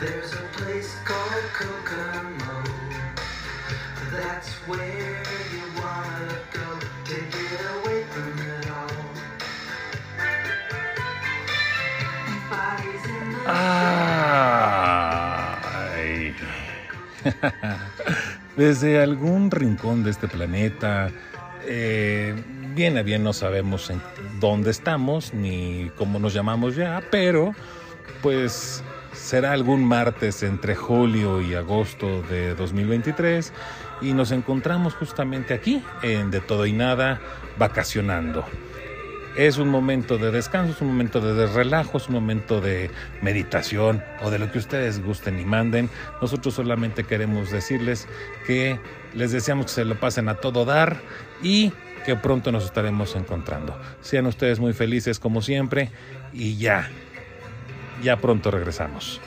There's a place called That's where you go away from it all. Desde algún rincón de este planeta eh, bien a bien no sabemos en dónde estamos ni cómo nos llamamos ya, pero pues será algún martes entre julio y agosto de 2023 y nos encontramos justamente aquí en De Todo y Nada vacacionando. Es un momento de descanso, es un momento de relajo, es un momento de meditación o de lo que ustedes gusten y manden. Nosotros solamente queremos decirles que les deseamos que se lo pasen a todo dar y que pronto nos estaremos encontrando. Sean ustedes muy felices como siempre y ya, ya pronto regresamos.